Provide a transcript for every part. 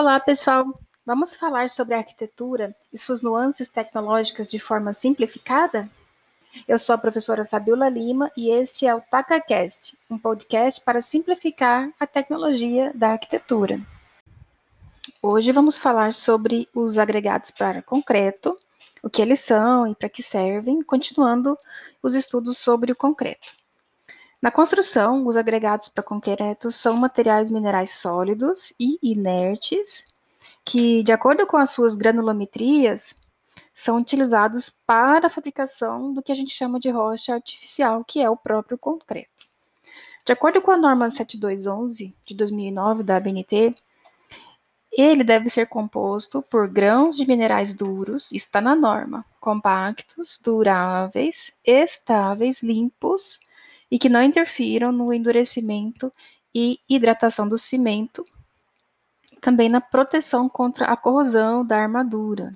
Olá, pessoal! Vamos falar sobre a arquitetura e suas nuances tecnológicas de forma simplificada? Eu sou a professora Fabiola Lima e este é o TacaCast, um podcast para simplificar a tecnologia da arquitetura. Hoje vamos falar sobre os agregados para concreto, o que eles são e para que servem, continuando os estudos sobre o concreto. Na construção, os agregados para concreto são materiais minerais sólidos e inertes que, de acordo com as suas granulometrias, são utilizados para a fabricação do que a gente chama de rocha artificial, que é o próprio concreto. De acordo com a norma 7211 de 2009 da ABNT, ele deve ser composto por grãos de minerais duros, isso está na norma, compactos, duráveis, estáveis, limpos e que não interfiram no endurecimento e hidratação do cimento, também na proteção contra a corrosão da armadura,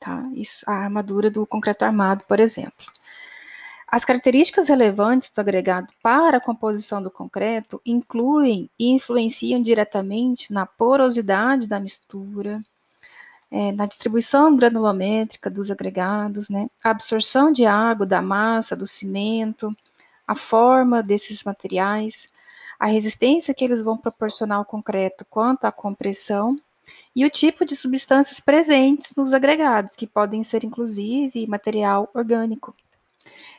tá? Isso, a armadura do concreto armado, por exemplo. As características relevantes do agregado para a composição do concreto incluem e influenciam diretamente na porosidade da mistura, é, na distribuição granulométrica dos agregados, né, a absorção de água da massa, do cimento, a forma desses materiais, a resistência que eles vão proporcionar ao concreto quanto à compressão e o tipo de substâncias presentes nos agregados, que podem ser inclusive material orgânico.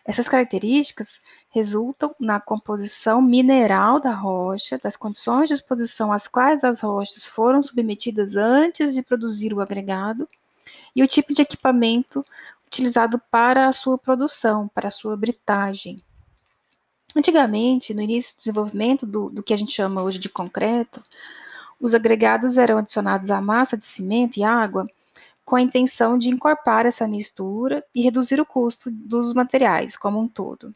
Essas características resultam na composição mineral da rocha, das condições de exposição às quais as rochas foram submetidas antes de produzir o agregado e o tipo de equipamento utilizado para a sua produção, para a sua britagem. Antigamente, no início do desenvolvimento do, do que a gente chama hoje de concreto, os agregados eram adicionados à massa de cimento e água com a intenção de incorporar essa mistura e reduzir o custo dos materiais como um todo.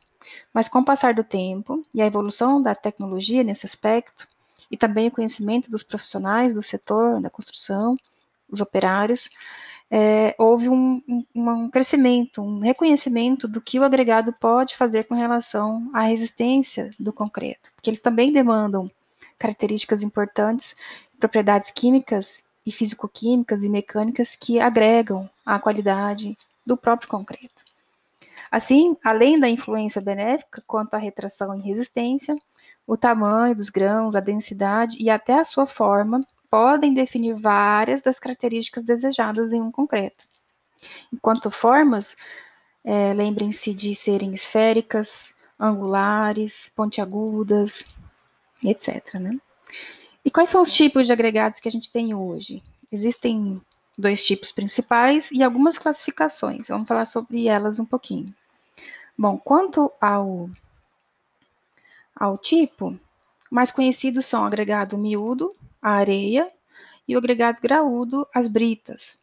Mas com o passar do tempo e a evolução da tecnologia nesse aspecto, e também o conhecimento dos profissionais do setor da construção, os operários, é, houve um, um, um, crescimento, um reconhecimento do que o agregado pode fazer com relação à resistência do concreto, porque eles também demandam características importantes, propriedades químicas e físico-químicas e mecânicas que agregam à qualidade do próprio concreto. Assim, além da influência benéfica quanto à retração e resistência, o tamanho dos grãos, a densidade e até a sua forma podem definir várias das características desejadas em um concreto. Enquanto formas, é, lembrem-se de serem esféricas, angulares, pontiagudas, etc. Né? E quais são os tipos de agregados que a gente tem hoje? Existem dois tipos principais e algumas classificações. Vamos falar sobre elas um pouquinho. Bom, quanto ao, ao tipo, mais conhecidos são agregado miúdo, a areia, e o agregado graúdo, as britas,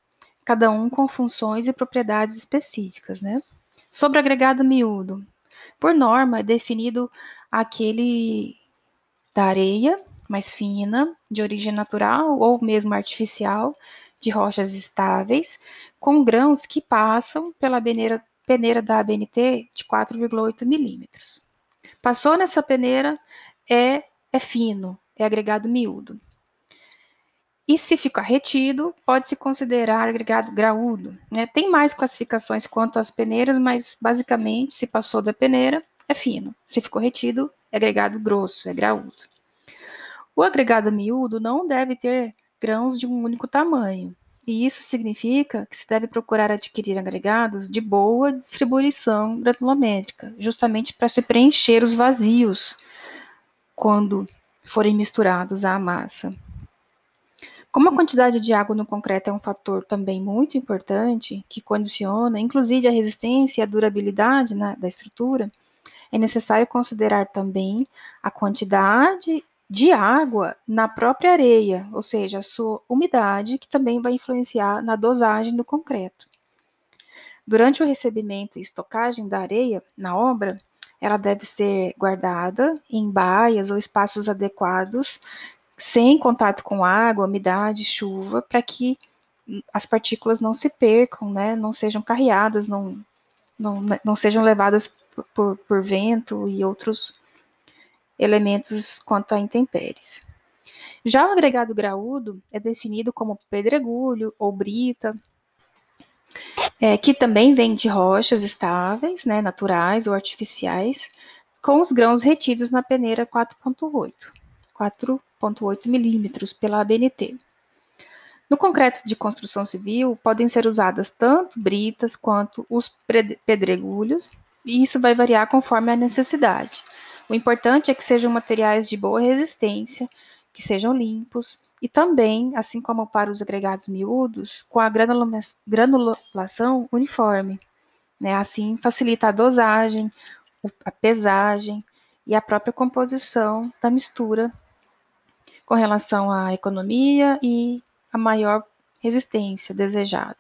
cada um com funções e propriedades específicas, né? Sobre o agregado miúdo, por norma é definido aquele da areia mais fina, de origem natural ou mesmo artificial, de rochas estáveis, com grãos que passam pela peneira, peneira da ABNT de 4,8 milímetros. Passou nessa peneira, é, é fino, é agregado miúdo. E se ficar retido, pode-se considerar agregado graúdo. Né? Tem mais classificações quanto às peneiras, mas basicamente, se passou da peneira, é fino. Se ficou retido, é agregado grosso, é graúdo. O agregado miúdo não deve ter grãos de um único tamanho. E isso significa que se deve procurar adquirir agregados de boa distribuição granulométrica, justamente para se preencher os vazios quando forem misturados à massa. Como a quantidade de água no concreto é um fator também muito importante, que condiciona inclusive a resistência e a durabilidade né, da estrutura, é necessário considerar também a quantidade de água na própria areia, ou seja, a sua umidade, que também vai influenciar na dosagem do concreto. Durante o recebimento e estocagem da areia na obra, ela deve ser guardada em baias ou espaços adequados sem contato com água, umidade, chuva, para que as partículas não se percam, né, não sejam carreadas, não, não, não sejam levadas por, por vento e outros elementos quanto a intempéries. Já o agregado graúdo é definido como pedregulho ou brita, é, que também vem de rochas estáveis, né, naturais ou artificiais, com os grãos retidos na peneira 4.8, 4.8 milímetros pela ABNT. No concreto de construção civil, podem ser usadas tanto britas quanto os pedregulhos, e isso vai variar conforme a necessidade. O importante é que sejam materiais de boa resistência, que sejam limpos e também, assim como para os agregados miúdos, com a granulação uniforme. Né? Assim, facilita a dosagem, a pesagem e a própria composição da mistura com relação à economia e a maior resistência desejada.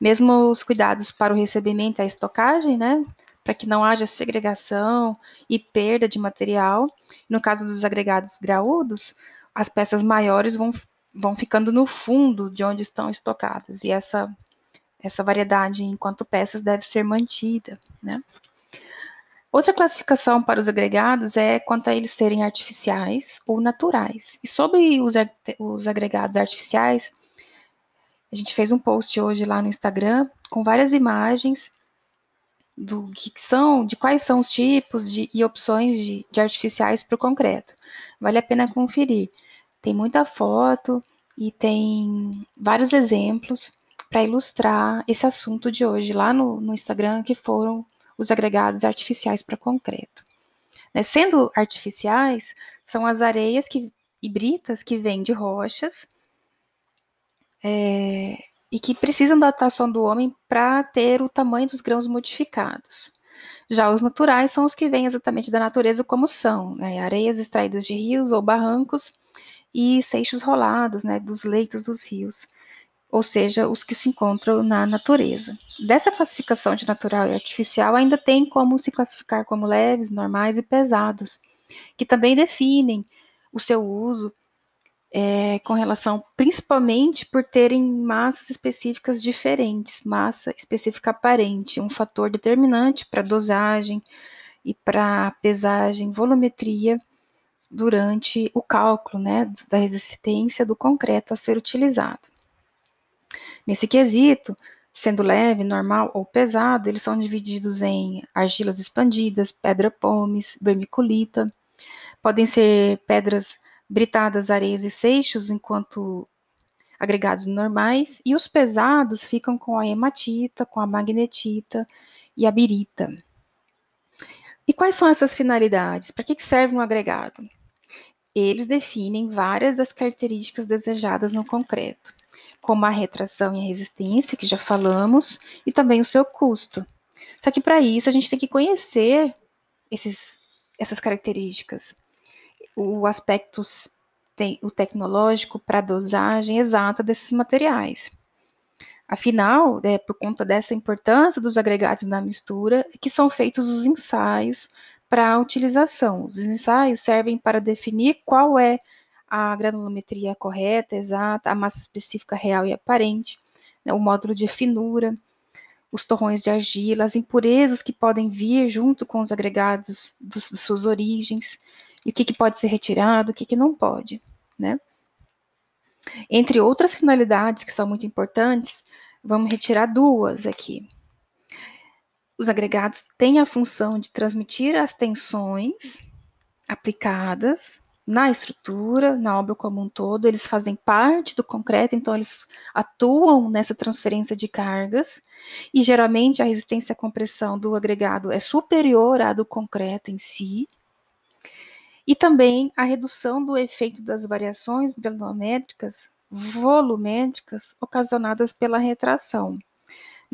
Mesmo os cuidados para o recebimento e a estocagem, né, para que não haja segregação e perda de material. No caso dos agregados graúdos, as peças maiores vão, vão ficando no fundo de onde estão estocadas, e essa, essa variedade enquanto peças deve ser mantida. Né? Outra classificação para os agregados é quanto a eles serem artificiais ou naturais. E sobre os, os agregados artificiais, a gente fez um post hoje lá no Instagram com várias imagens do que são, de quais são os tipos de, e opções de, de artificiais para o concreto. Vale a pena conferir. Tem muita foto e tem vários exemplos para ilustrar esse assunto de hoje lá no, no Instagram, que foram os agregados artificiais para concreto. Né, sendo artificiais, são as areias que, e britas que vêm de rochas é, e que precisam da atuação do homem para ter o tamanho dos grãos modificados. Já os naturais são os que vêm exatamente da natureza como são, né, areias extraídas de rios ou barrancos e seixos rolados né, dos leitos dos rios ou seja, os que se encontram na natureza. Dessa classificação de natural e artificial, ainda tem como se classificar como leves, normais e pesados, que também definem o seu uso é, com relação, principalmente por terem massas específicas diferentes, massa específica aparente, um fator determinante para dosagem e para pesagem, volumetria durante o cálculo né, da resistência do concreto a ser utilizado. Nesse quesito, sendo leve, normal ou pesado, eles são divididos em argilas expandidas, pedra pomes, vermiculita. Podem ser pedras britadas, areias e seixos, enquanto agregados normais, e os pesados ficam com a hematita, com a magnetita e a birita. E quais são essas finalidades? Para que serve um agregado? Eles definem várias das características desejadas no concreto como a retração e a resistência, que já falamos, e também o seu custo. Só que para isso a gente tem que conhecer esses, essas características, o aspecto tem, o tecnológico para a dosagem exata desses materiais. Afinal, é por conta dessa importância dos agregados na mistura que são feitos os ensaios para a utilização. Os ensaios servem para definir qual é a granulometria correta, exata, a massa específica real e aparente, né, o módulo de finura, os torrões de argila, as impurezas que podem vir junto com os agregados dos, de suas origens, e o que, que pode ser retirado, o que, que não pode, né? Entre outras finalidades que são muito importantes, vamos retirar duas aqui. Os agregados têm a função de transmitir as tensões aplicadas na estrutura, na obra como um todo, eles fazem parte do concreto, então eles atuam nessa transferência de cargas, e geralmente a resistência à compressão do agregado é superior à do concreto em si, e também a redução do efeito das variações granulométricas volumétricas ocasionadas pela retração.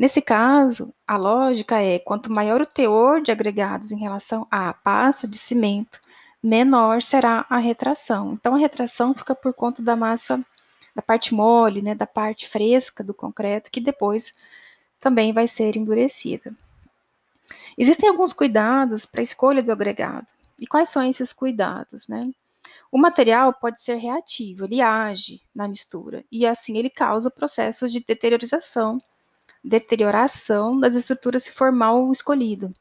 Nesse caso, a lógica é quanto maior o teor de agregados em relação à pasta de cimento, menor será a retração. Então, a retração fica por conta da massa, da parte mole, né, da parte fresca do concreto, que depois também vai ser endurecida. Existem alguns cuidados para a escolha do agregado. E quais são esses cuidados, né? O material pode ser reativo, ele age na mistura e assim ele causa processos de deteriorização, deterioração das estruturas se for mal escolhido.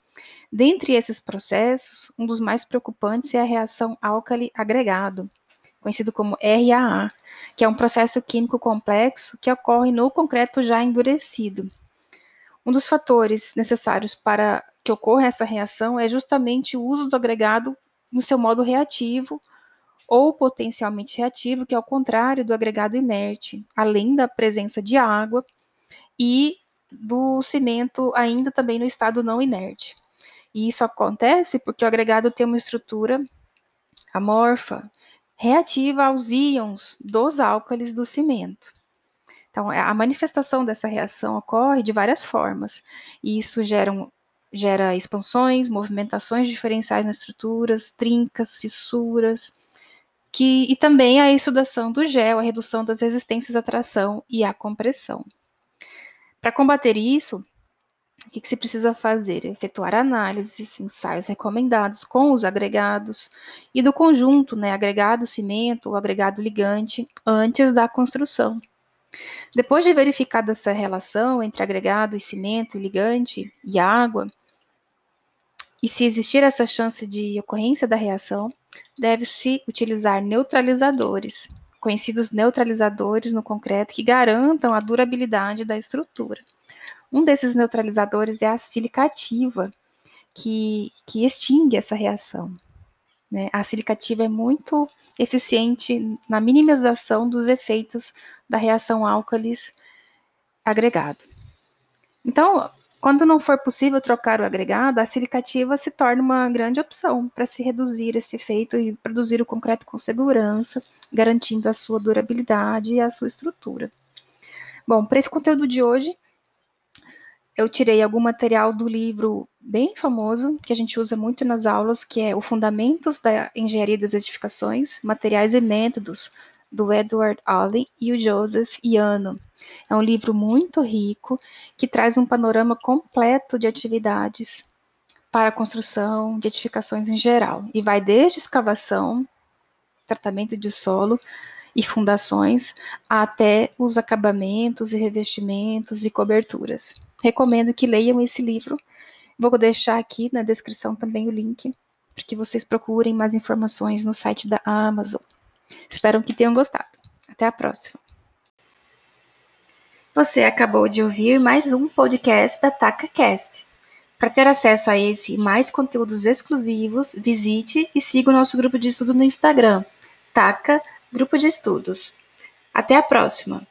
Dentre esses processos, um dos mais preocupantes é a reação álcali agregado, conhecido como RAA, que é um processo químico complexo que ocorre no concreto já endurecido. Um dos fatores necessários para que ocorra essa reação é justamente o uso do agregado no seu modo reativo ou potencialmente reativo, que é o contrário do agregado inerte, além da presença de água e do cimento ainda também no estado não inerte. E isso acontece porque o agregado tem uma estrutura amorfa, reativa aos íons dos álcalis do cimento. Então, a manifestação dessa reação ocorre de várias formas, e isso gera, um, gera expansões, movimentações diferenciais nas estruturas, trincas, fissuras, que, e também a exudação do gel, a redução das resistências à tração e à compressão. Para combater isso, o que, que se precisa fazer? Efetuar análises, ensaios recomendados com os agregados e do conjunto, né, agregado cimento ou agregado ligante, antes da construção. Depois de verificada essa relação entre agregado e cimento, e ligante e água, e se existir essa chance de ocorrência da reação, deve-se utilizar neutralizadores, conhecidos neutralizadores no concreto que garantam a durabilidade da estrutura. Um desses neutralizadores é a silicativa, que, que extingue essa reação. Né? A silicativa é muito eficiente na minimização dos efeitos da reação álcalis agregado. Então, quando não for possível trocar o agregado, a silicativa se torna uma grande opção para se reduzir esse efeito e produzir o concreto com segurança, garantindo a sua durabilidade e a sua estrutura. Bom, para esse conteúdo de hoje, eu tirei algum material do livro bem famoso, que a gente usa muito nas aulas, que é o Fundamentos da Engenharia das Edificações, Materiais e Métodos, do Edward Allen e o Joseph Iano. É um livro muito rico, que traz um panorama completo de atividades para a construção de edificações em geral, e vai desde escavação, tratamento de solo, e fundações, até os acabamentos e revestimentos e coberturas. Recomendo que leiam esse livro. Vou deixar aqui na descrição também o link para que vocês procurem mais informações no site da Amazon. Espero que tenham gostado. Até a próxima. Você acabou de ouvir mais um podcast da TacaCast. Para ter acesso a esse e mais conteúdos exclusivos, visite e siga o nosso grupo de estudo no Instagram, Taca Grupo de Estudos. Até a próxima!